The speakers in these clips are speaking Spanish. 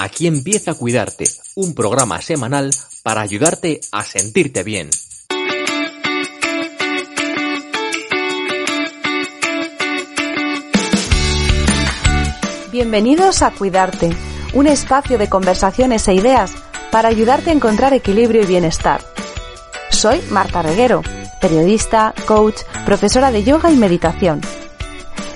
Aquí empieza a cuidarte, un programa semanal para ayudarte a sentirte bien. Bienvenidos a Cuidarte, un espacio de conversaciones e ideas para ayudarte a encontrar equilibrio y bienestar. Soy Marta Reguero, periodista, coach, profesora de yoga y meditación.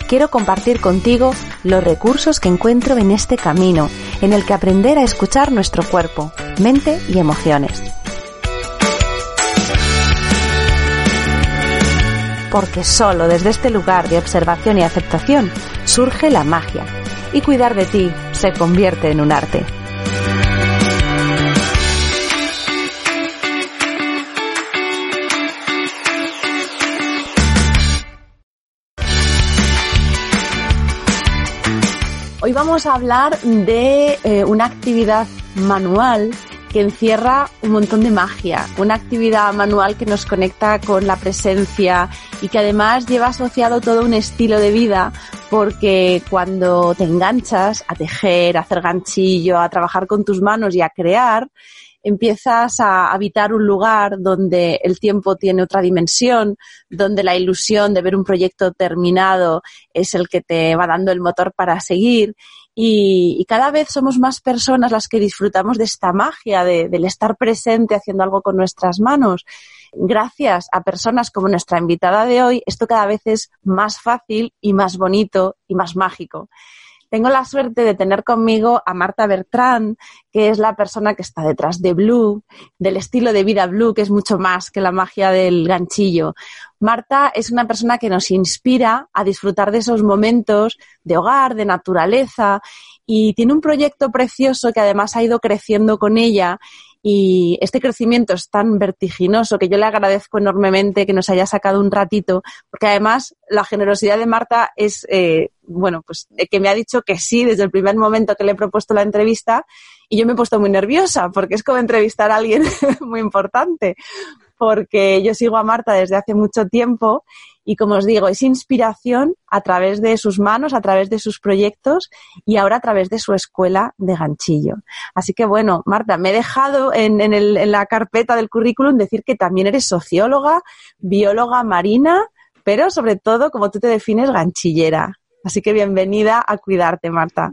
Quiero compartir contigo los recursos que encuentro en este camino, en el que aprender a escuchar nuestro cuerpo, mente y emociones. Porque solo desde este lugar de observación y aceptación surge la magia, y cuidar de ti se convierte en un arte. Hoy vamos a hablar de eh, una actividad manual que encierra un montón de magia, una actividad manual que nos conecta con la presencia y que además lleva asociado todo un estilo de vida porque cuando te enganchas a tejer, a hacer ganchillo, a trabajar con tus manos y a crear, empiezas a habitar un lugar donde el tiempo tiene otra dimensión, donde la ilusión de ver un proyecto terminado es el que te va dando el motor para seguir. Y, cada vez somos más personas las que disfrutamos de esta magia, del estar presente haciendo algo con nuestras manos. Gracias a personas como nuestra invitada de hoy, esto cada vez es más fácil y más bonito y más mágico. Tengo la suerte de tener conmigo a Marta Bertrand, que es la persona que está detrás de Blue, del estilo de vida Blue, que es mucho más que la magia del ganchillo. Marta es una persona que nos inspira a disfrutar de esos momentos de hogar, de naturaleza, y tiene un proyecto precioso que además ha ido creciendo con ella y este crecimiento es tan vertiginoso que yo le agradezco enormemente que nos haya sacado un ratito, porque además la generosidad de Marta es, eh, bueno, pues eh, que me ha dicho que sí desde el primer momento que le he propuesto la entrevista y yo me he puesto muy nerviosa porque es como entrevistar a alguien muy importante, porque yo sigo a Marta desde hace mucho tiempo y como os digo, es inspiración a través de sus manos, a través de sus proyectos y ahora a través de su escuela de ganchillo. Así que bueno, Marta, me he dejado en, la carpeta del currículum decir que también eres socióloga, bióloga marina, pero sobre todo, como tú te defines, ganchillera. Así que bienvenida a Cuidarte, Marta.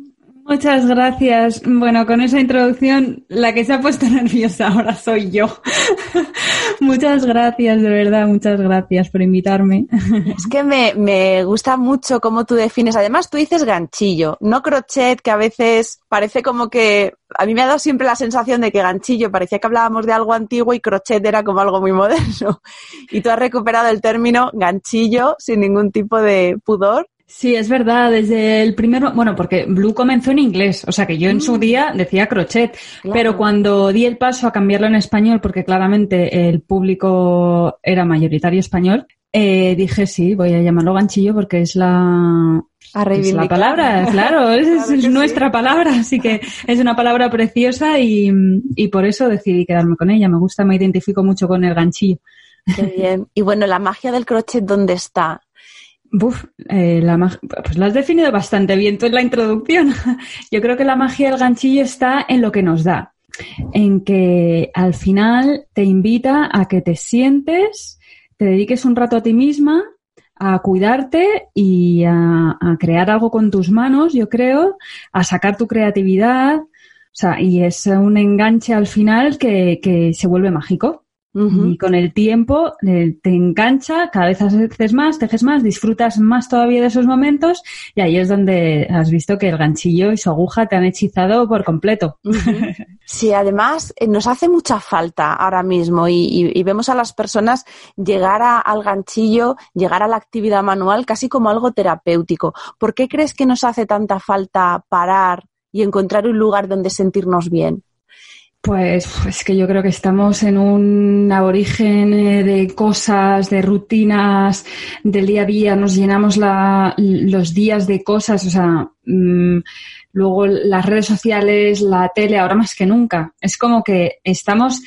Muchas gracias. Bueno, con esa introducción, la que se ha puesto nerviosa ahora soy yo. muchas gracias, de verdad, muchas gracias por invitarme. es que me, me gusta mucho cómo tú defines. Además, tú dices ganchillo, no crochet, que a veces parece como que a mí me ha dado siempre la sensación de que ganchillo parecía que hablábamos de algo antiguo y crochet era como algo muy moderno. Y tú has recuperado el término ganchillo sin ningún tipo de pudor Sí, es verdad, desde el primero, bueno, porque Blue comenzó en inglés, o sea que yo en su mm. día decía crochet, pero cuando di el paso a cambiarlo en español, porque claramente el público era mayoritario español, eh, dije sí, voy a llamarlo ganchillo porque es la, es la palabra, claro, es, nuestra palabra, así que es una palabra preciosa y, y por eso decidí quedarme con ella. Me gusta, me identifico mucho con el ganchillo. Qué bien. Y bueno, la magia del crochet, ¿dónde está? Buf, eh, la pues la has definido bastante bien tú en la introducción. Yo creo que la magia del ganchillo está en lo que nos da, en que al final te invita a que te sientes, te dediques un rato a ti misma, a cuidarte y a, crear algo con tus manos, yo creo, a sacar tu creatividad. O sea, y es un enganche al final que se vuelve mágico. Y con el tiempo eh, te engancha, cada vez haces más, tejes más, disfrutas más todavía de esos momentos y ahí es donde has visto que el ganchillo y su aguja te han hechizado por completo. Sí, además eh, nos hace mucha falta ahora mismo y, vemos a las personas llegar al ganchillo, llegar a la actividad manual casi como algo terapéutico. ¿Por qué crees que nos hace tanta falta parar y encontrar un lugar donde sentirnos bien? Pues es que yo creo que estamos en un aborigen eh, de cosas, de rutinas del día a día, nos llenamos la, los días de cosas, o sea, mm, luego las redes sociales, la tele, ahora más que nunca. Es como que estamos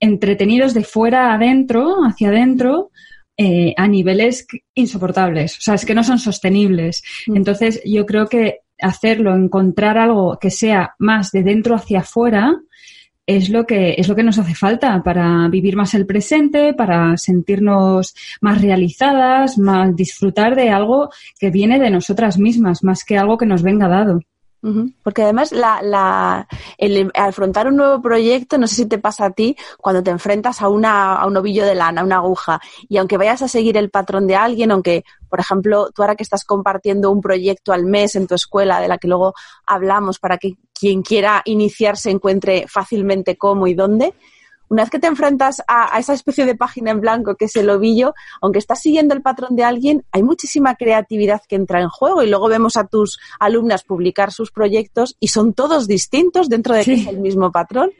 entretenidos de fuera adentro, hacia adentro, eh, a niveles insoportables, o sea, es que no son sostenibles. Mm. Entonces, yo creo que hacerlo, encontrar algo que sea más de dentro hacia afuera, es lo que es lo que nos hace falta para vivir más el presente, para sentirnos más realizadas, más disfrutar de algo que viene de nosotras mismas, más que algo que nos venga dado. Porque además la, la, el afrontar un nuevo proyecto, no sé si te pasa a ti, cuando te enfrentas a, una, a un ovillo de lana, a una aguja, y aunque vayas a seguir el patrón de alguien, aunque, por ejemplo, tú ahora que estás compartiendo un proyecto al mes en tu escuela, de la que luego hablamos para que quien quiera iniciarse encuentre fácilmente cómo y dónde, una vez que te enfrentas a, esa especie de página en blanco que es el ovillo, aunque estás siguiendo el patrón de alguien, hay muchísima creatividad que entra en juego y luego vemos a tus alumnas publicar sus proyectos y son todos distintos dentro de que es el mismo patrón.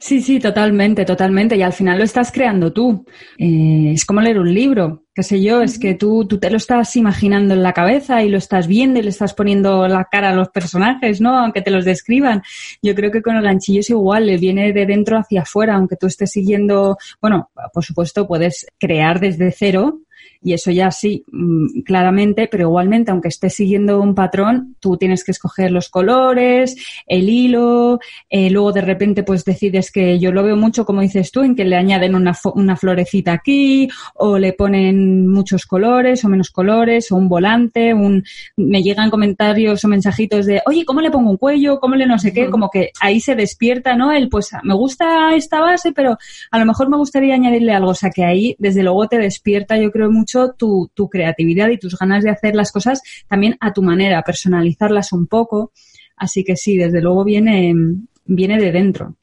Sí, sí, totalmente, totalmente. Y al final lo estás creando tú. Eh, es como leer un libro, qué sé yo, es que tú, tú te lo estás imaginando en la cabeza y lo estás viendo y le estás poniendo la cara a los personajes, ¿no? Aunque te los describan. Yo creo que con el ganchillo es igual, le viene de dentro hacia afuera, aunque tú estés siguiendo, bueno, por supuesto puedes crear desde cero, y eso ya sí, mm, claramente, pero igualmente, aunque estés siguiendo un patrón, tú tienes que escoger los colores, el hilo, eh, luego de repente pues decides que yo lo veo mucho, como dices tú, en que le añaden una, una florecita aquí, o le ponen muchos colores o menos colores, o un volante, un, me llegan comentarios o mensajitos de, oye, ¿cómo le pongo un cuello? ¿Cómo le no sé qué? Como que ahí se despierta, ¿no? El, pues me gusta esta base, pero a lo mejor me gustaría añadirle algo. O sea que ahí, desde luego, te despierta, yo creo, mucho tu, creatividad y tus ganas de hacer las cosas también a tu manera, personalizarlas un poco. Así que sí, desde luego viene, viene de dentro.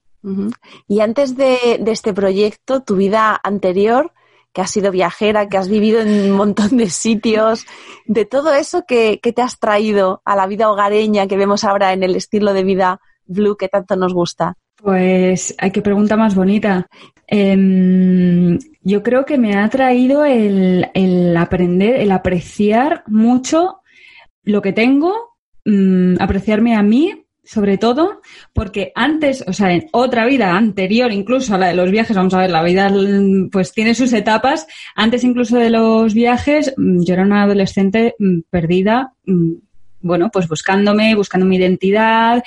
Y antes de, este proyecto, tu vida anterior, que has sido viajera, que has vivido en un montón de sitios, de todo eso que, que, te has traído a la vida hogareña que vemos ahora en el estilo de vida blue que tanto nos gusta. Pues hay que pregunta más bonita. Em, yo creo que me ha traído el, aprender, el apreciar mucho lo que tengo, mm, apreciarme a mí, sobre todo, porque antes, o sea, en otra vida anterior, incluso a la de los viajes, vamos a ver, la vida pues tiene sus etapas, antes incluso de los viajes, mm, yo era una adolescente mm, perdida, bueno, pues buscándome, buscando mi identidad,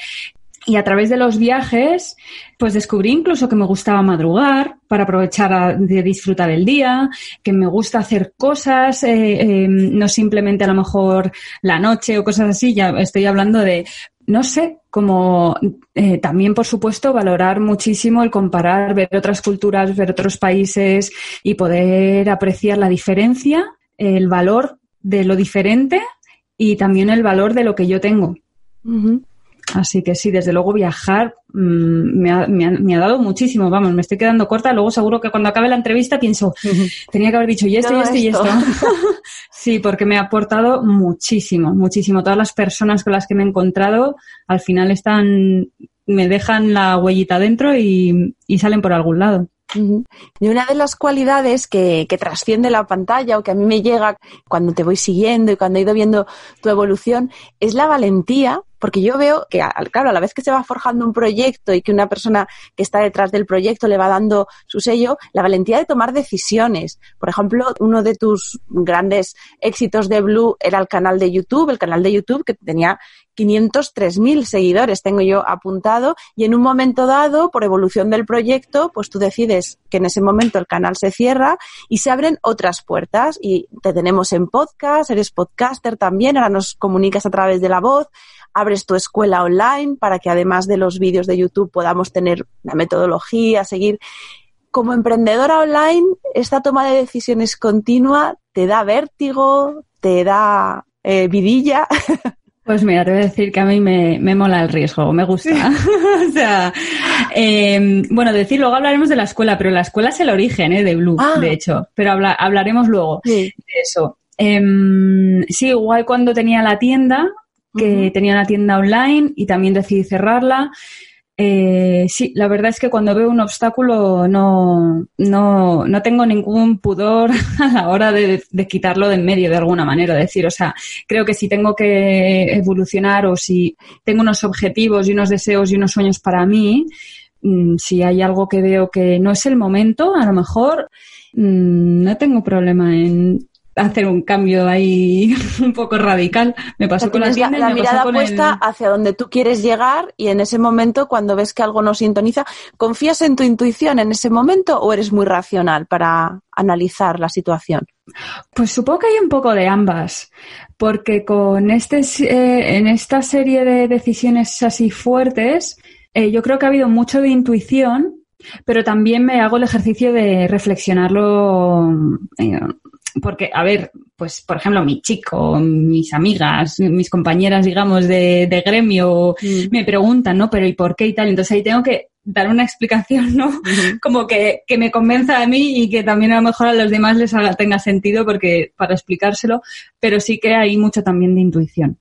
y a través de los viajes, pues descubrí incluso que me gustaba madrugar para aprovechar de disfrutar el día, que me gusta hacer cosas, eh, em, no simplemente a lo mejor la noche o cosas así, ya estoy hablando de, no sé, como eh, también, por supuesto, valorar muchísimo el comparar, ver otras culturas, ver otros países y poder apreciar la diferencia, el valor de lo diferente y también el valor de lo que yo tengo. Así que sí, desde luego viajar mm, me, ha, me, ha, dado muchísimo. Vamos, me estoy quedando corta. Luego seguro que cuando acabe la entrevista pienso, tenía que haber dicho y esto, y esto, y esto. sí, porque me ha aportado muchísimo, muchísimo. Todas las personas con las que me he encontrado al final están, me dejan la huellita dentro y, y salen por algún lado. Y una de las cualidades que, que, trasciende la pantalla o que a mí me llega cuando te voy siguiendo y cuando he ido viendo tu evolución es la valentía porque yo veo que, claro, a la vez que se va forjando un proyecto y que una persona que está detrás del proyecto le va dando su sello, la valentía de tomar decisiones. Por ejemplo, uno de tus grandes éxitos de Blue era el canal de YouTube, el canal de YouTube que tenía 503.000 seguidores, tengo yo apuntado, y en un momento dado, por evolución del proyecto, pues tú decides que en ese momento el canal se cierra y se abren otras puertas y te tenemos en podcast, eres podcaster también, ahora nos comunicas a través de la voz, abres tu escuela online para que además de los vídeos de YouTube podamos tener una metodología, seguir. Como emprendedora online, esta toma de decisiones continua te da vértigo, te da eh, vidilla. Pues mira, te voy a decir que a mí me, mola el riesgo, me gusta. o sea, em, bueno, decir, luego hablaremos de la escuela, pero la escuela es el origen ¿eh? de Blue, ah. de hecho, pero hablaremos luego de eso. Em, sí, igual cuando tenía la tienda, que tenía una tienda online y también decidí cerrarla. Eh, sí, la verdad es que cuando veo un obstáculo no, no, no tengo ningún pudor a la hora de, quitarlo de en medio de alguna manera. decir, o sea, creo que si tengo que evolucionar o si tengo unos objetivos y unos deseos y unos sueños para mí, mm, si hay algo que veo que no es el momento, a lo mejor mm, no tengo problema en hacer un cambio ahí un poco radical. Me pasó con la tienda la, y me mirada pasó con puesta el... hacia donde tú quieres llegar y en ese momento cuando ves que algo no sintoniza, ¿confías en tu intuición en ese momento o eres muy racional para analizar la situación? Pues supongo que hay un poco de ambas, porque con este eh, en esta serie de decisiones así fuertes, eh, yo creo que ha habido mucho de intuición, pero también me hago el ejercicio de reflexionarlo eh, porque, a ver, pues, por ejemplo, mi chico, mis amigas, mis compañeras, digamos, de, de gremio, Mm. me preguntan, ¿no? Pero ¿y por qué y tal? Entonces ahí tengo que dar una explicación, ¿no? Como que, que me convenza a mí y que también a lo mejor a los demás les haga, tenga sentido porque, para explicárselo, pero sí que hay mucho también de intuición.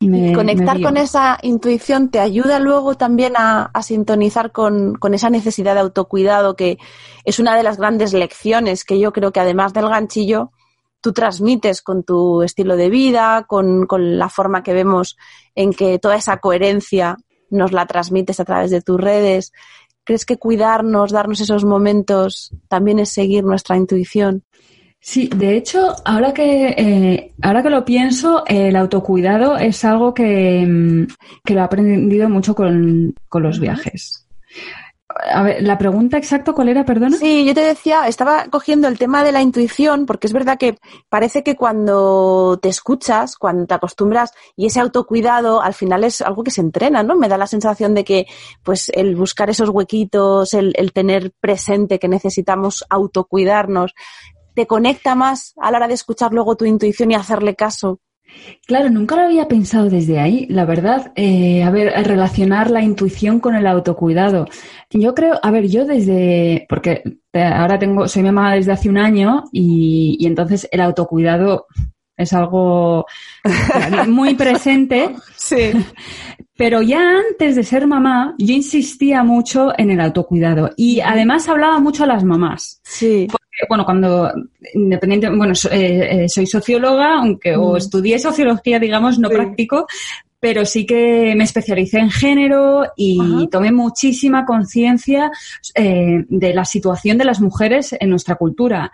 Y me- Y conectar me con esa intuición te ayuda luego también a, a sintonizar con, con esa necesidad de autocuidado, que es una de las grandes lecciones que yo creo que además del ganchillo, tú transmites con tu estilo de vida, con, con la forma que vemos en que toda esa coherencia nos la transmites a través de tus redes. ¿Crees que cuidarnos, darnos esos momentos, también es seguir nuestra intuición? Sí, de hecho, ahora que, eh, ahora que lo pienso, el autocuidado es algo que, mm, que lo he aprendido mucho con, con los viajes. A ver, la pregunta exacta, ¿cuál era, perdona? Sí, yo te decía, estaba cogiendo el tema de la intuición, porque es verdad que parece que cuando te escuchas, cuando te acostumbras, y ese autocuidado al final es algo que se entrena, ¿no? Me da la sensación de que, pues, el buscar esos huequitos, el, el tener presente que necesitamos autocuidarnos, te conecta más a la hora de escuchar luego tu intuición y hacerle caso. Claro, nunca lo había pensado desde ahí, la verdad. Eh, a ver, relacionar la intuición con el autocuidado. Yo creo, a ver, yo desde, porque eh, ahora tengo, soy mamá desde hace un año y, y entonces el autocuidado es algo muy presente, Sí. pero ya antes de ser mamá, yo insistía mucho en el autocuidado y además hablaba mucho a las mamás. Sí. Bueno, cuando independiente, bueno, so- eh, eh, soy socióloga, aunque o Mm. estudié sociología, digamos, no Sí. practico, pero sí que me especialicé en género y Ajá. tomé muchísima conciencia eh, de la situación de las mujeres en nuestra cultura.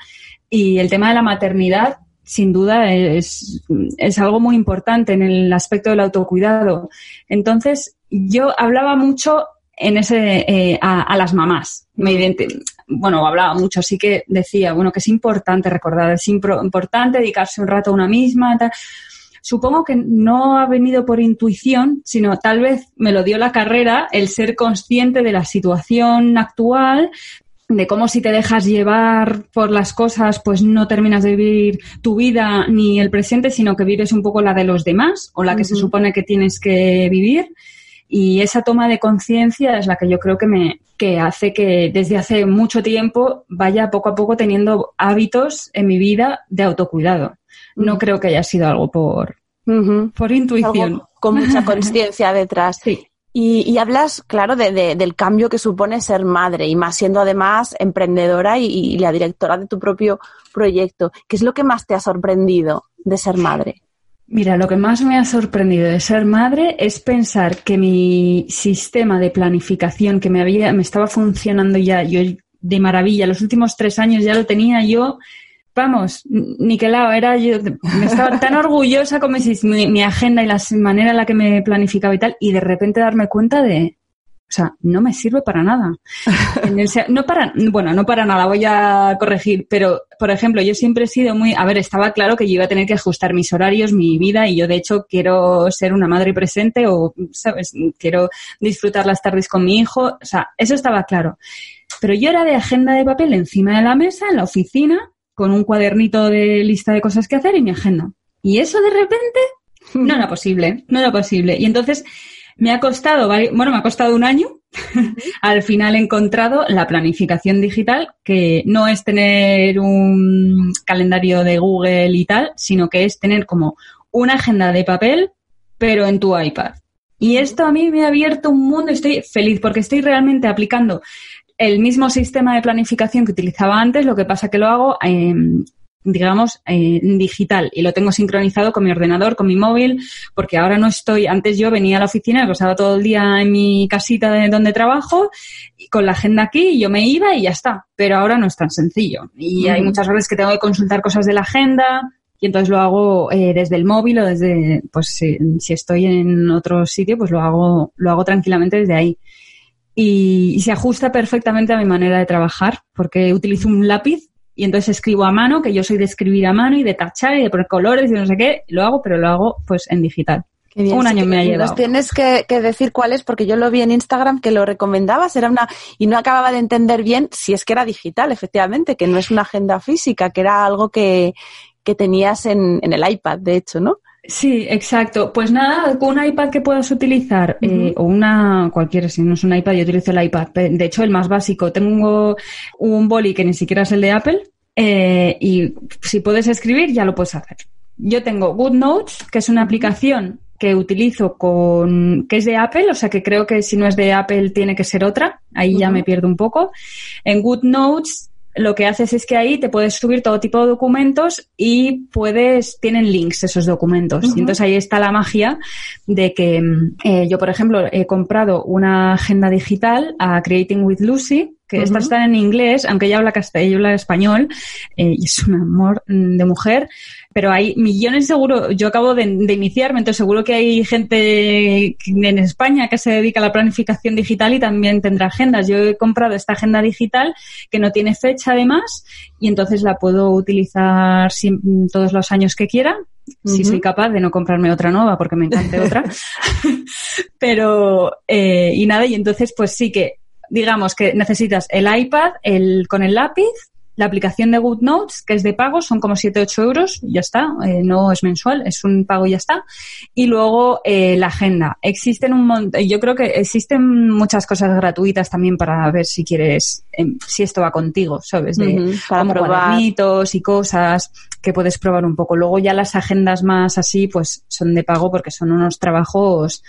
Y el tema de la maternidad, sin duda, es, es algo muy importante en el aspecto del autocuidado. Entonces, yo hablaba mucho en ese eh, a, a las mamás. Me bueno, hablaba mucho, sí que decía, bueno, que es importante recordar, es importante dedicarse un rato a una misma, tal. Supongo que no ha venido por intuición, sino tal vez me lo dio la carrera, el ser consciente de la situación actual, de cómo si te dejas llevar por las cosas, pues no terminas de vivir tu vida ni el presente, sino que vives un poco la de los demás o la que se supone que tienes que vivir. Y esa toma de conciencia es la que yo creo que me que hace que desde hace mucho tiempo vaya poco a poco teniendo hábitos en mi vida de autocuidado. No creo que haya sido algo por, por intuición. Algo con mucha conciencia detrás. Sí. Y, y hablas, claro, de, de- del cambio que supone ser madre y más siendo además emprendedora y, y la directora de tu propio proyecto. ¿Qué es lo que más te ha sorprendido de ser madre? Mira, lo que más me ha sorprendido de ser madre es pensar que mi sistema de planificación que me había, me estaba funcionando ya yo de maravilla, los últimos tres años ya lo tenía yo, vamos, niquelado, era yo, me estaba tan orgullosa con mi, mi, mi agenda y la manera en la que me planificaba y tal, y de repente darme cuenta de, o sea, no me sirve para nada. No para, bueno, no para nada, voy a corregir, pero, por ejemplo, yo siempre he sido muy, a ver, estaba claro que yo iba a tener que ajustar mis horarios, mi vida, y yo de hecho quiero ser una madre presente o, ¿sabes? Quiero disfrutar las tardes con mi hijo, o sea, eso estaba claro. Pero yo era de agenda de papel encima de la mesa, en la oficina, con un cuadernito de lista de cosas que hacer y mi agenda. Y eso de repente no era posible, no era posible. Y entonces me ha costado, bueno, me ha costado un año. Al final he encontrado la planificación digital, que no es tener un calendario de Google y tal, sino que es tener como una agenda de papel, pero en tu iPad. Y esto a mí me ha abierto un mundo, estoy feliz porque estoy realmente aplicando el mismo sistema de planificación que utilizaba antes, lo que pasa que lo hago em, digamos, eh, digital y lo tengo sincronizado con mi ordenador, con mi móvil, porque ahora no estoy, antes yo venía a la oficina, pasaba todo el día en mi casita de donde trabajo, y con la agenda aquí, y yo me iba y ya está, pero ahora no es tan sencillo. Y hay muchas veces que tengo que consultar cosas de la agenda, y entonces lo hago eh, desde el móvil o desde, pues si, si, estoy en otro sitio, pues lo hago, lo hago tranquilamente desde ahí. Y, y, se ajusta perfectamente a mi manera de trabajar, porque utilizo un lápiz y entonces escribo a mano, que yo soy de escribir a mano y de tachar y de poner colores y no sé qué, lo hago, pero lo hago pues en digital. Un año me ha llevado. Nos tienes que, que, decir cuál es, porque yo lo vi en Instagram que lo recomendabas, era una, y no acababa de entender bien si es que era digital, efectivamente, que no es una agenda física, que era algo que, que tenías en, en el iPad, de hecho, ¿no? Sí, exacto. Pues nada, con un iPad que puedas utilizar, uh -huh. eh, o una, cualquiera, si no es un iPad, yo utilizo el iPad. De hecho, el más básico. Tengo un boli que ni siquiera es el de Apple, eh, y si puedes escribir, ya lo puedes hacer. Yo tengo GoodNotes, que es una aplicación que utilizo con, que es de Apple, o sea que creo que si no es de Apple tiene que ser otra, ahí uh -huh. ya me pierdo un poco. En GoodNotes lo que haces es que ahí te puedes subir todo tipo de documentos y puedes, tienen links esos documentos. Uh -huh. Y entonces ahí está la magia de que eh, yo, por ejemplo, he comprado una agenda digital a Creating with Lucy, que uh -huh. esta está en inglés, aunque ella habla castellano, habla español, eh, y es un amor de mujer, pero hay millones seguro, yo acabo de, de, iniciarme, entonces seguro que hay gente en España que se dedica a la planificación digital y también tendrá agendas. Yo he comprado esta agenda digital que no tiene fecha además y entonces la puedo utilizar todos los años que quiera, uh -huh. si soy capaz de no comprarme otra nueva porque me encante otra. pero, eh, y nada, y entonces pues sí que digamos que necesitas el iPad el, con el lápiz, la aplicación de GoodNotes, que es de pago, son como 7-8 euros, ya está, eh, no es mensual, es un pago y ya está. Y luego eh, la agenda. Existen un montón, yo creo que existen muchas cosas gratuitas también para ver si quieres, eh, si esto va contigo, ¿sabes? De, uh -huh, para como probar. cuadernitos y cosas que puedes probar un poco. Luego ya las agendas más así, pues son de pago porque son unos trabajos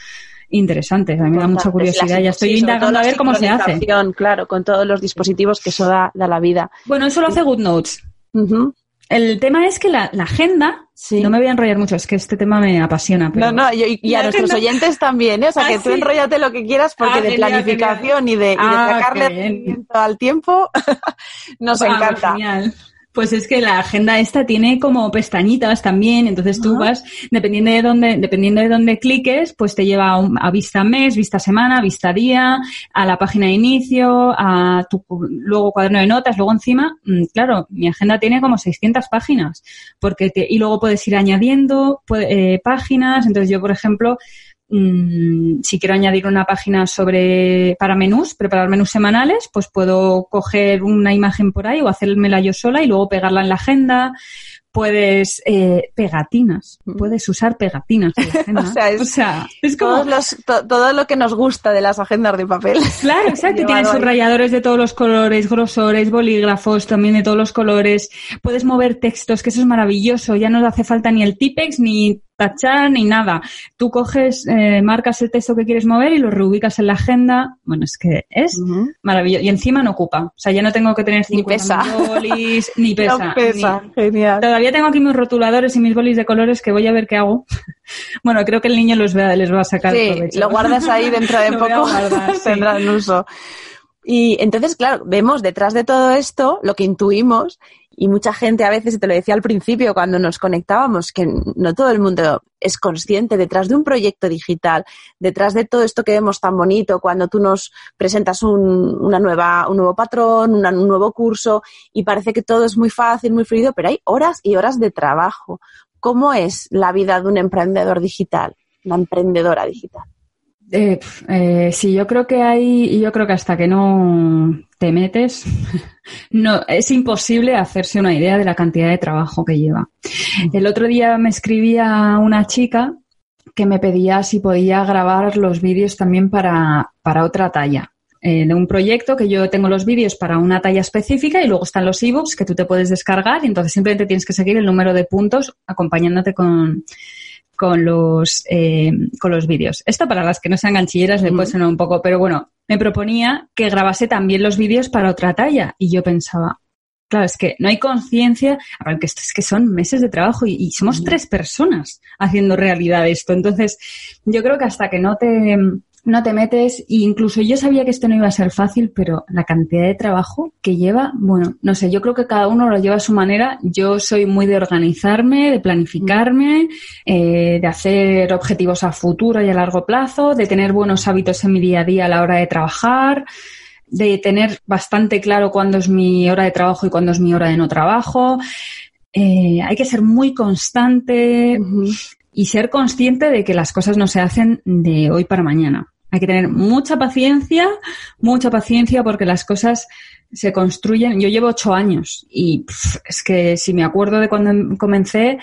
interesantes. A mí me da mucha curiosidad. Ya estoy sí, indagando a ver cómo se hace. Claro, con todos los dispositivos que eso da, da la vida. Bueno, eso lo hace GoodNotes. Uh -huh. El tema es que la, la agenda, sí. no me voy a enrollar mucho, es que este tema me apasiona. Pero... No, no, y, y a nuestros oyentes también, ¿eh? O sea, ah, que tú sí. enrollate lo que quieras porque ah, de planificación y de, y de ah, sacarle al tiempo nos encanta. Genial. Pues es que la agenda esta tiene como pestañitas también, entonces tú vas, dependiendo de dónde, dependiendo de dónde cliques, pues te lleva a, un, a, vista mes, vista semana, vista día, a la página de inicio, a tu luego cuaderno de notas, luego encima, mm, claro, mi agenda tiene como 600 páginas, porque te, y luego puedes ir añadiendo eh, páginas, entonces yo, por ejemplo, mmm, si quiero añadir una página sobre para menús, preparar menús semanales, pues puedo coger una imagen por ahí o hacérmela yo sola y luego pegarla en la agenda. Puedes eh, pegatinas, mm. puedes usar pegatinas. o, sea, es, o sea, es como los, to, todo lo que nos gusta de las agendas de papel. Claro, exacto. Tienes subrayadores de todos los colores, grosores, bolígrafos también de todos los colores. Puedes mover textos, que eso es maravilloso. Ya no hace falta ni el Tipex ni tachar ni nada. Tú coges, eh, marcas el texto que quieres mover y lo reubicas en la agenda. Bueno, es que es uh -huh. maravilloso. Y encima no ocupa. O sea, ya no tengo que tener 50 ni pesa. bolis, ni pesa. No pesa, ni... genial. Todavía tengo aquí mis rotuladores y mis bolis de colores que voy a ver qué hago. bueno, creo que el niño los vea, les va a sacar sí, provecho. lo guardas ahí dentro de poco, guardar, tendrán sí. uso. Y entonces, claro, vemos detrás de todo esto lo que intuimos y mucha gente a veces, te lo decía al principio cuando nos conectábamos, que no todo el mundo es consciente detrás de un proyecto digital, detrás de todo esto que vemos tan bonito, cuando tú nos presentas un, una nueva, un nuevo patrón, un nuevo curso y parece que todo es muy fácil, muy fluido, pero hay horas y horas de trabajo. ¿Cómo es la vida de un emprendedor digital, una emprendedora digital? Eh, eh, sí, yo creo que hay, yo creo que hasta que no te metes, no, es imposible hacerse una idea de la cantidad de trabajo que lleva. El otro día me escribía una chica que me pedía si podía grabar los vídeos también para, para otra talla. Eh, de un proyecto que yo tengo los vídeos para una talla específica y luego están los ebooks que tú te puedes descargar y entonces simplemente tienes que seguir el número de puntos acompañándote con, con los, eh, con los vídeos. Esto para las que no sean ganchilleras le puede sonar un poco, pero bueno, me proponía que grabase también los vídeos para otra talla y yo pensaba, claro, es que no hay conciencia, que es que son meses de trabajo y, somos tres personas haciendo realidad esto. Entonces, yo creo que hasta que no te, no te metes, e incluso yo sabía que esto no iba a ser fácil, pero la cantidad de trabajo que lleva, bueno, no sé, yo creo que cada uno lo lleva a su manera. Yo soy muy de organizarme, de planificarme, eh, de hacer objetivos a futuro y a largo plazo, de tener buenos hábitos en mi día a día a la hora de trabajar de tener bastante claro cuándo es mi hora de trabajo y cuándo es mi hora de no trabajo. Eh, hay que ser muy constante y ser consciente de que las cosas no se hacen de hoy para mañana. Hay que tener mucha paciencia, mucha paciencia porque las cosas se construyen. Yo llevo ocho años y es que si me acuerdo de cuando comencé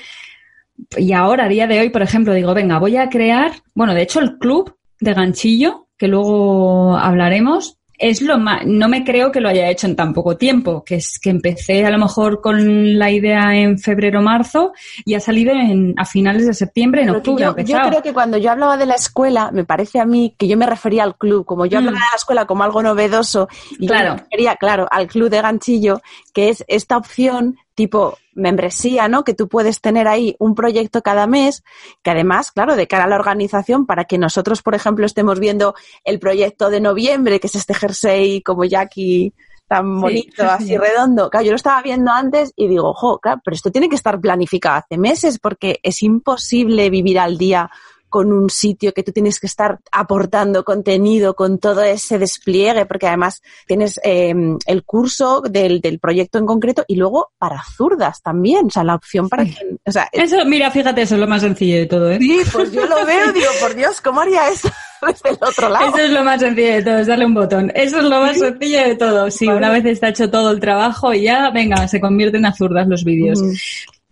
y ahora, a día de hoy, por ejemplo, digo, venga, voy a crear, bueno, de hecho el club de ganchillo, que luego hablaremos, es lo más, no me creo que lo haya hecho en tan poco tiempo, que es que empecé a lo mejor con la idea en febrero marzo y ha salido en, a finales de septiembre, en octubre. Yo, yo, creo que cuando yo hablaba de la escuela, me parece a mí que yo me refería al club, como yo hablaba mm. de la escuela como algo novedoso, y claro. yo me refería, claro, al club de ganchillo, que es esta opción tipo membresía, ¿no? Que tú puedes tener ahí un proyecto cada mes, que además, claro, de cara a la organización, para que nosotros, por ejemplo, estemos viendo el proyecto de noviembre, que es este jersey como Jackie tan bonito, así redondo. Claro, yo lo estaba viendo antes y digo, ojo, claro, pero esto tiene que estar planificado hace meses porque es imposible vivir al día con un sitio que tú tienes que estar aportando contenido con todo ese despliegue, porque además tienes em, el curso del, del, proyecto en concreto y luego para zurdas también, o sea, la opción para que... O sea, eso, mira, fíjate, eso es lo más sencillo de todo, ¿eh? Sí, pues yo lo veo digo, por Dios, ¿cómo haría eso? Desde el otro lado. Eso es lo más sencillo de todo, es darle un botón. Eso es lo más sencillo de todo. Sí, una vez está hecho todo el trabajo y ya, venga, se convierten a zurdas los vídeos.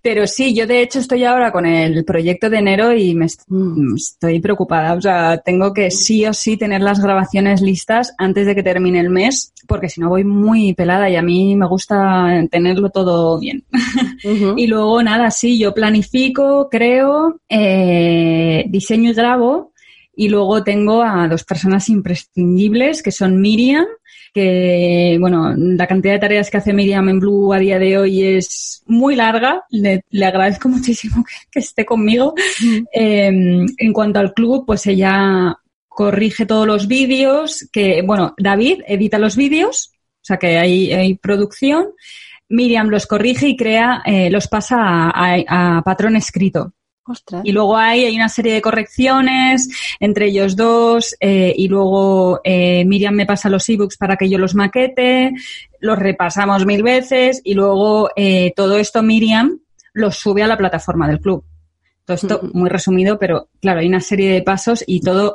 Pero sí, yo de hecho estoy ahora con el proyecto de enero y me mm. estoy preocupada. O sea, tengo que sí o sí tener las grabaciones listas antes de que termine el mes, porque si no voy muy pelada y a mí me gusta tenerlo todo bien. y luego nada, sí, yo planifico, creo, eh, diseño y grabo. Y luego tengo a dos personas imprescindibles que son Miriam, que, bueno, la cantidad de tareas que hace Miriam en Blue a día de hoy es muy larga. Le, agradezco muchísimo que, esté conmigo. Em, en cuanto al club, pues ella corrige todos los vídeos, que, bueno, David edita los vídeos, o sea que hay, hay producción. Miriam los corrige y crea, eh, los pasa a patrón escrito. Y luego hay, hay una serie de correcciones entre ellos dos eh, y luego eh, Miriam me pasa los ebooks para que yo los maquete, los repasamos mil veces y luego eh, todo esto Miriam los sube a la plataforma del club. Todo esto muy resumido, pero claro, hay una serie de pasos y todo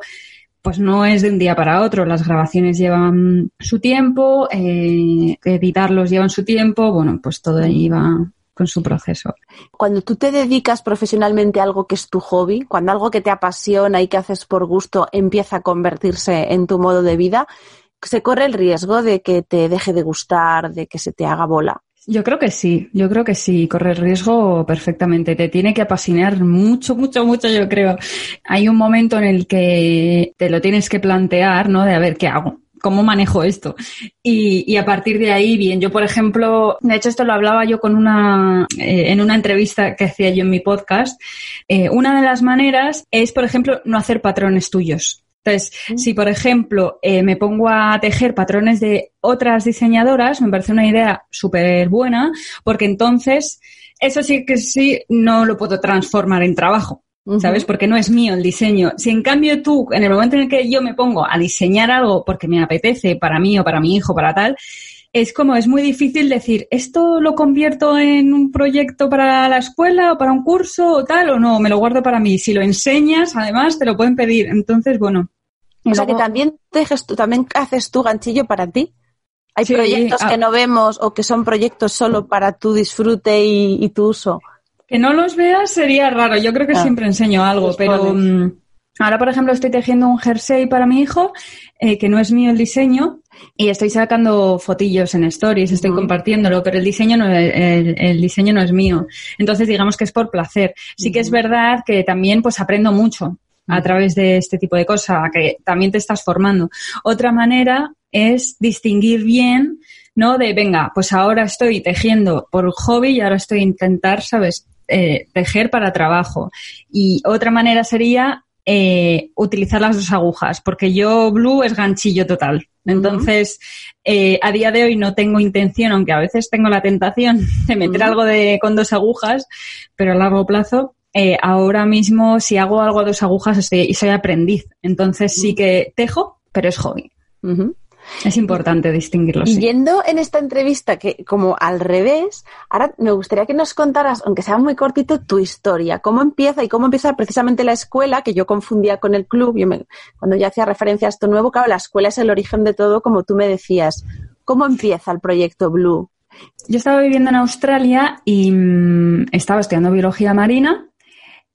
pues no es de un día para otro. Las grabaciones llevan su tiempo, editarlos llevan su tiempo, bueno, pues todo ahí va, con su proceso. Cuando tú te dedicas profesionalmente a algo que es tu hobby, cuando algo que te apasiona y que haces por gusto empieza a convertirse en tu modo de vida, se corre el riesgo de que te deje de gustar, de que se te haga bola. Yo creo que sí, yo creo que sí, corre el riesgo perfectamente. Te tiene que apasionar mucho, mucho, mucho, yo creo. Hay un momento en el que te lo tienes que plantear, ¿no? De a ver qué hago. ¿Cómo manejo esto? Y, a partir de ahí, bien, yo por ejemplo, de hecho esto lo hablaba yo con una, eh, en una entrevista que hacía yo en mi podcast, eh, una de las maneras es, por ejemplo, no hacer patrones tuyos. Entonces, mm. si por ejemplo eh, me pongo a tejer patrones de otras diseñadoras, me parece una idea súper buena, porque entonces eso sí que sí no lo puedo transformar en trabajo. ¿Sabes? Porque no es mío el diseño. Si en cambio tú, en el momento en el que yo me pongo a diseñar algo porque me apetece para mí o para mi hijo, para tal, es como, es muy difícil decir, ¿esto lo convierto en un proyecto para la escuela o para un curso o tal o no? Me lo guardo para mí. Si lo enseñas, además, te lo pueden pedir. Entonces, bueno. O sea que también dejes tú, también haces tu ganchillo para ti. Hay proyectos que ah. no vemos o que son proyectos solo para tu disfrute y tu uso. Que no los veas sería raro. Yo creo que ah. siempre enseño algo, pero mm, ahora, por ejemplo, estoy tejiendo un jersey para mi hijo, eh, que no es mío el diseño, y estoy sacando fotillos en stories, estoy compartiéndolo, pero el diseño no el, diseño no es mío. Entonces, digamos que es por placer. Sí que es verdad que también pues aprendo mucho a través de este tipo de cosas, que también te estás formando. Otra manera es distinguir bien ¿no? De, venga, pues ahora estoy tejiendo por hobby y ahora estoy a intentar, ¿sabes? Eh, tejer para trabajo. Y otra manera sería eh, utilizar las dos agujas, porque yo blue es ganchillo total. Entonces, eh, a día de hoy no tengo intención, aunque a veces tengo la tentación de meter algo de, con dos agujas, pero a largo plazo, eh, ahora mismo si hago algo a dos agujas estoy, soy aprendiz. Entonces sí que tejo, pero es hobby. Es importante distinguirlo. Y yendo en esta entrevista, que como al revés, ahora me gustaría que nos contaras, aunque sea muy cortito, tu historia. ¿Cómo empieza y cómo empieza precisamente la escuela, que yo confundía con el club? Yo cuando yo hacía referencia a esto nuevo, claro, la escuela es el origen de todo, como tú me decías. ¿Cómo empieza el proyecto Blue? Yo estaba viviendo en Australia y mm, estaba estudiando biología marina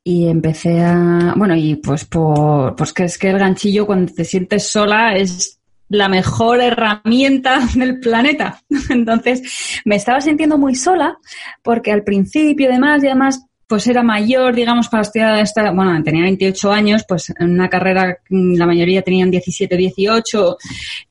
y empecé a, bueno, y pues por, pues que es que el ganchillo cuando te sientes sola es la mejor herramienta del planeta. Entonces me estaba sintiendo muy sola porque al principio además y además pues era mayor, digamos, para estudiar esta, bueno, tenía 28 años, pues en una carrera la mayoría tenían 17, 18.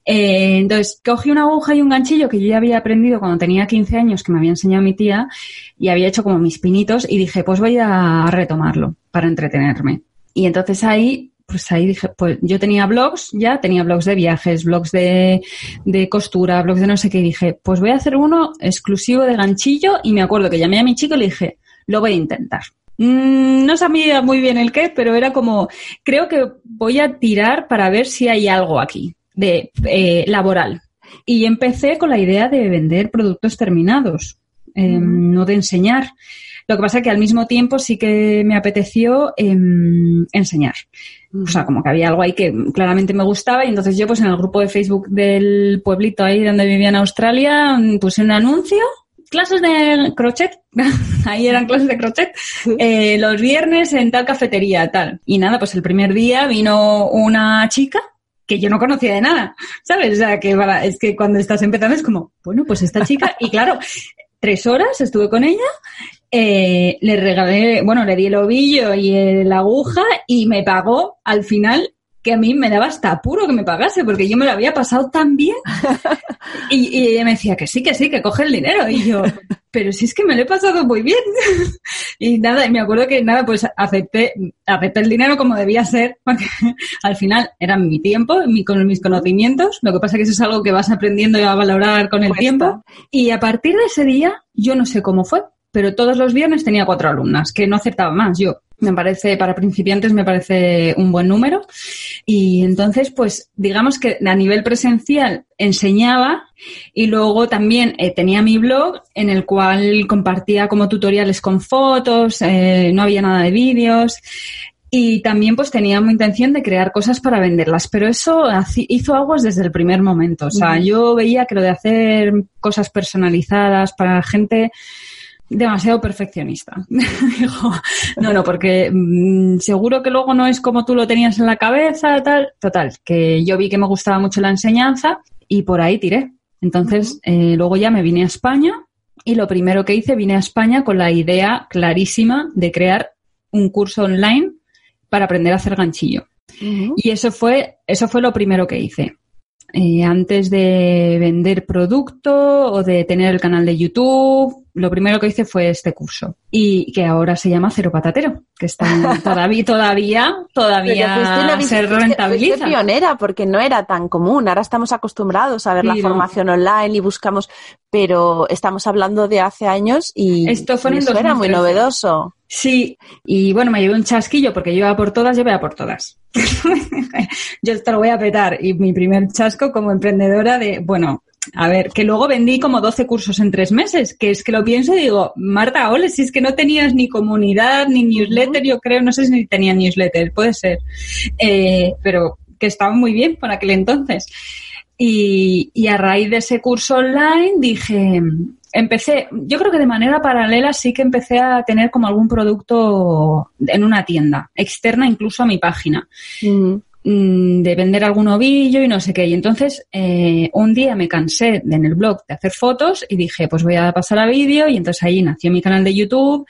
Eh, entonces cogí una aguja y un ganchillo que yo ya había aprendido cuando tenía 15 años, que me había enseñado mi tía, y había hecho como mis pinitos, y dije, pues voy a retomarlo para entretenerme. Y entonces ahí pues ahí dije, pues yo tenía blogs ya, tenía blogs de viajes, blogs de, de, costura, blogs de no sé qué, y dije, pues voy a hacer uno exclusivo de ganchillo y me acuerdo que llamé a mi chico y le dije, lo voy a intentar. Mm, no sabía muy bien el qué, pero era como, creo que voy a tirar para ver si hay algo aquí de eh, laboral. Y empecé con la idea de vender productos terminados, em, no de enseñar. Lo que pasa es que al mismo tiempo sí que me apeteció em, enseñar. O sea, como que había algo ahí que claramente me gustaba y entonces yo pues en el grupo de Facebook del pueblito ahí donde vivía en Australia puse un anuncio clases de crochet, ahí eran clases de crochet, eh, los viernes en tal cafetería, tal. Y nada, pues el primer día vino una chica que yo no conocía de nada, ¿sabes? O sea, que es que cuando estás empezando es como, bueno, pues esta chica, y claro, tres horas estuve con ella, eh, le regalé, bueno, le di el ovillo y la aguja y me pagó al final que a mí me daba hasta apuro que me pagase, porque yo me lo había pasado tan bien. Y, ella me decía que sí, que sí, que coge el dinero. Y yo, pero si es que me lo he pasado muy bien. Y nada, y me acuerdo que nada, pues acepté, acepté el dinero como debía ser, porque al final era mi tiempo, mi, con mis conocimientos. Lo que pasa es que eso es algo que vas aprendiendo a valorar con el tiempo. Y a partir de ese día, yo no sé cómo fue, pero todos los viernes tenía cuatro alumnas, que no aceptaba más yo. Me parece, para principiantes me parece un buen número. Y entonces, pues, digamos que a nivel presencial enseñaba y luego también eh, tenía mi blog en el cual compartía como tutoriales con fotos, eh, no había nada de vídeos. Y también pues teníamos intención de crear cosas para venderlas, pero eso hizo aguas desde el primer momento. O sea, yo veía que lo de hacer cosas personalizadas para gente demasiado perfeccionista. Dijo, no, no, porque mm, seguro que luego no es como tú lo tenías en la cabeza, tal. Total, que yo vi que me gustaba mucho la enseñanza y por ahí tiré. Entonces, eh, luego ya me vine a España y lo primero que hice, vine a España con la idea clarísima de crear un curso online para aprender a hacer ganchillo. Y eso fue, eso fue lo primero que hice. Eh, antes de vender producto o de tener el canal de YouTube, lo primero que hice fue este curso y que ahora se llama Cero Patatero, que está todavía, todavía, todavía se rentabiliza. Fuiste pionera porque no era tan común. Ahora estamos acostumbrados a ver la formación online y buscamos, pero estamos hablando de hace años y esto fue en era muy novedoso. Sí, y bueno, me llevé un chasquillo porque yo iba por todas, yo iba por todas. yo esto lo voy a petar. Y mi primer chasco como emprendedora de, bueno, a ver, que luego vendí como 12 cursos en tres meses, que es que lo pienso y digo, Marta, ole, si es que no tenías ni comunidad, ni newsletter, yo creo, no sé si tenía newsletter, puede ser, eh, pero que estaba muy bien por aquel entonces. Y, y a raíz de ese curso online dije, empecé, yo creo que de manera paralela sí que empecé a tener como algún producto en una tienda, externa incluso a mi página. Mm, de vender algún ovillo y no sé qué. Y entonces eh, un día me cansé en el blog de hacer fotos y dije, pues voy a pasar a vídeo y entonces ahí nació mi canal de YouTube,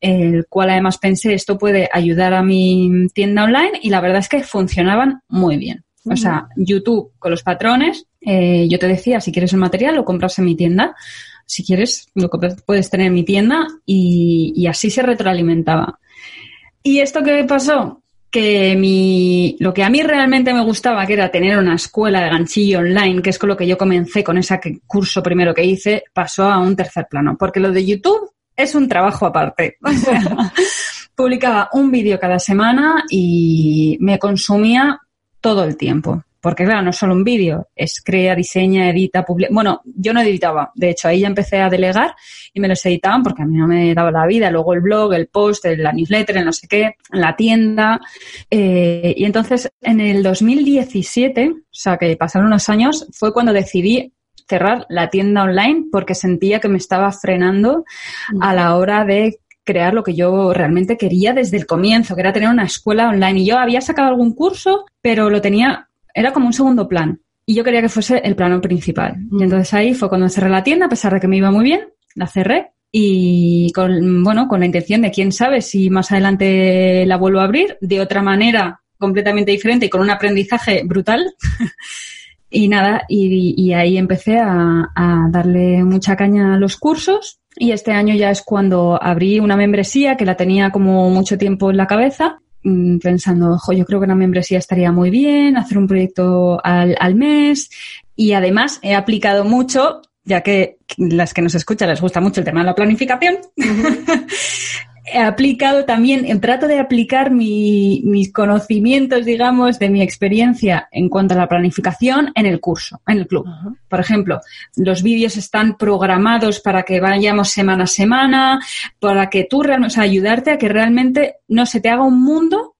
el cual además pensé esto puede ayudar a mi tienda online y la verdad es que funcionaban muy bien. O sea, YouTube con los patrones, eh, yo te decía, si quieres el material, lo compras en mi tienda. Si quieres, lo puedes tener en mi tienda y, y así se retroalimentaba. ¿Y esto qué pasó? Que mi, lo que a mí realmente me gustaba, que era tener una escuela de ganchillo online, que es con lo que yo comencé con ese curso primero que hice, pasó a un tercer plano. Porque lo de YouTube es un trabajo aparte. publicaba un vídeo cada semana y me consumía todo el tiempo. Porque claro, no es solo un vídeo, es crea, diseña, edita, publica. Bueno, yo no editaba. De hecho, ahí ya empecé a delegar y me los editaban porque a mí no me daba la vida. Luego el blog, el post, la newsletter, el no sé qué, la tienda. Eh, y entonces, en el 2017, o sea, que pasaron unos años, fue cuando decidí cerrar la tienda online porque sentía que me estaba frenando a la hora de crear lo que yo realmente quería desde el comienzo, que era tener una escuela online. Y yo había sacado algún curso, pero lo tenía era como un segundo plan. Y yo quería que fuese el plano principal. Y entonces ahí fue cuando cerré la tienda, a pesar de que me iba muy bien, la cerré y con, bueno, con la intención de quién sabe si más adelante la vuelvo a abrir de otra manera completamente diferente y con un aprendizaje brutal. y nada, y, ahí empecé a, a, darle mucha caña a los cursos y este año ya es cuando abrí una membresía que la tenía como mucho tiempo en la cabeza Mm, pensando, ojo, yo creo que una membresía estaría muy bien, hacer un proyecto al, al mes y además he aplicado mucho, ya que las que nos escuchan les gusta mucho el tema de la planificación, he aplicado también, trato de aplicar mis conocimientos, digamos, de mi experiencia en cuanto a la planificación en el curso, en el club. Por ejemplo, los vídeos están programados para que vayamos semana a semana, para que tú realmente, o sea, ayudarte a que realmente no se te haga un mundo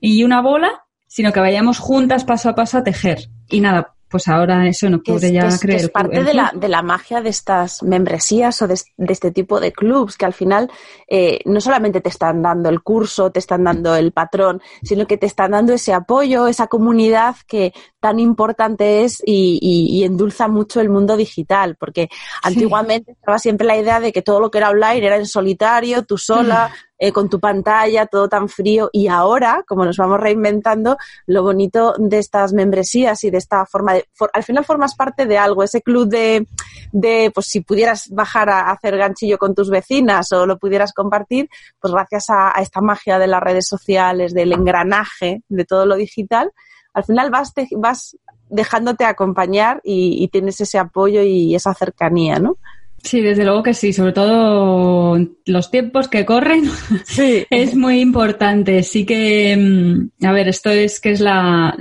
y una bola, sino que vayamos juntas paso a paso a tejer. Y nada, pues ahora eso no puede ya creer. Es parte de la, de la magia de estas membresías o de, este tipo de clubs que al final eh, no solamente te están dando el curso, te están dando el patrón, sino que te están dando ese apoyo, esa comunidad que tan importante es y, y, endulza mucho el mundo digital, porque antiguamente estaba siempre la idea de que todo lo que era online era en solitario, tú sola, mm. Eh, con tu pantalla, todo tan frío. Y ahora, como nos vamos reinventando, lo bonito de estas membresías y de esta forma de... al final formas parte de algo, ese club de, de, pues si pudieras bajar a, hacer ganchillo con tus vecinas o lo pudieras compartir, pues gracias a, esta magia de las redes sociales, del engranaje, de todo lo digital, al final vas, vas dejándote acompañar y, y, tienes ese apoyo y esa cercanía, ¿no? Sí, desde luego que sí, sobre todo los tiempos que corren sí. es muy importante. Sí que, mm, a ver, esto es que es la,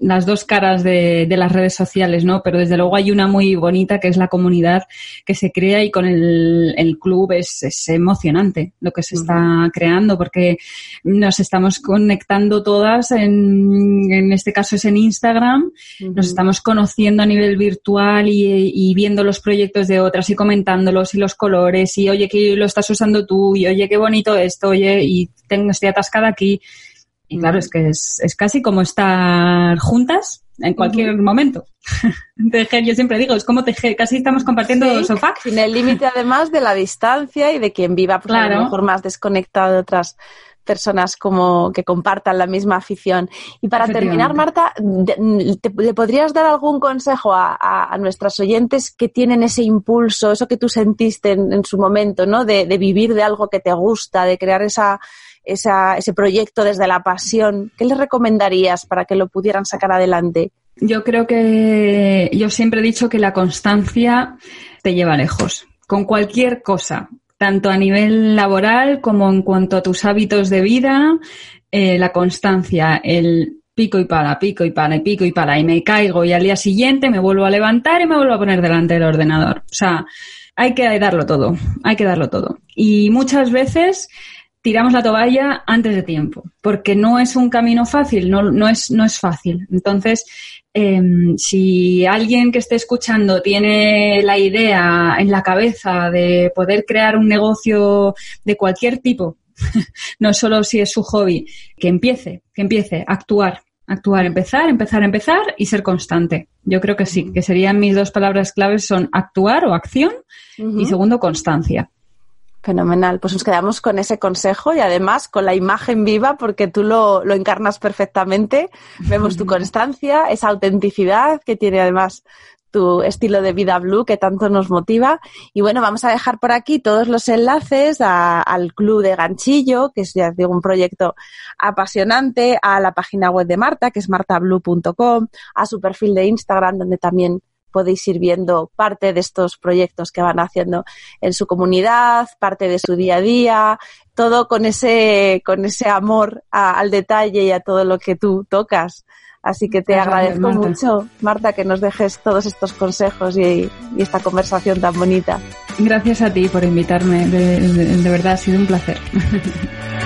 las dos caras de, de, las redes sociales, ¿no? Pero desde luego hay una muy bonita que es la comunidad que se crea y con el, el club es, es emocionante lo que se está creando porque nos estamos conectando todas, en, en este caso es en Instagram, nos estamos conociendo a nivel virtual y, y viendo los proyectos de otras y comentando y los colores y oye que lo estás usando tú y oye qué bonito esto, oye y tengo, estoy atascada aquí. Y claro, es que es, es casi como estar juntas en cualquier momento. Tejer, yo siempre digo, es como tejer, casi estamos compartiendo sofá. Sin el límite además de la distancia y de quien viva pues, a lo mejor más desconectado de otras personas como que compartan la misma afición. Y para terminar, Marta, ¿le podrías dar algún consejo a, a, nuestras oyentes que tienen ese impulso, eso que tú sentiste en, su momento, ¿no? De, de, vivir de algo que te gusta, de crear esa, esa, ese proyecto desde la pasión. ¿Qué les recomendarías para que lo pudieran sacar adelante? Yo creo que yo siempre he dicho que la constancia te lleva lejos con cualquier cosa tanto a nivel laboral como en cuanto a tus hábitos de vida, eh, la constancia, el pico y para, pico y para, y pico y para, y me caigo y al día siguiente me vuelvo a levantar y me vuelvo a poner delante del ordenador. O sea, hay que darlo todo, hay que darlo todo. Y muchas veces tiramos la toalla antes de tiempo, porque no es un camino fácil, no, no, es, no es fácil. Entonces, Em, si alguien que esté escuchando tiene la idea en la cabeza de poder crear un negocio de cualquier tipo, no solo si es su hobby, que empiece, que empiece a actuar, actuar, empezar, empezar, empezar y ser constante. Yo creo que sí, que serían mis dos palabras claves son actuar o acción y segundo constancia. Fenomenal. Pues nos quedamos con ese consejo y además con la imagen viva porque tú lo, lo encarnas perfectamente. Vemos tu constancia, esa autenticidad que tiene además tu estilo de vida blue que tanto nos motiva. Y bueno, vamos a dejar por aquí todos los enlaces al club de ganchillo, que es ya digo un proyecto apasionante, a la página web de Marta, que es martablue.com, a su perfil de Instagram, donde también podéis ir viendo parte de estos proyectos que van haciendo en su comunidad, parte de su día a día, todo con ese, con ese amor al detalle y a todo lo que tú tocas. Así que te agradezco mucho, Marta, que nos dejes todos estos consejos y, esta conversación tan bonita. Gracias a ti por invitarme, de verdad ha sido un placer.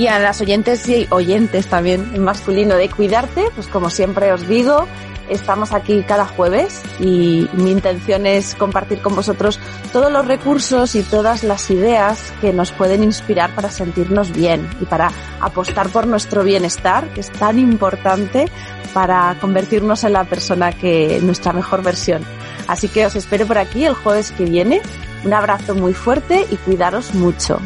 Y a las oyentes y oyentes también en masculino de cuidarte, pues como siempre os digo, Estamos aquí cada jueves y mi intención es compartir con vosotros todos los recursos y todas las ideas que nos pueden inspirar para sentirnos bien y para apostar por nuestro bienestar, que es tan importante para convertirnos en la persona que nuestra mejor versión. Así que os espero por aquí el jueves que viene. Un abrazo muy fuerte y cuidaros mucho.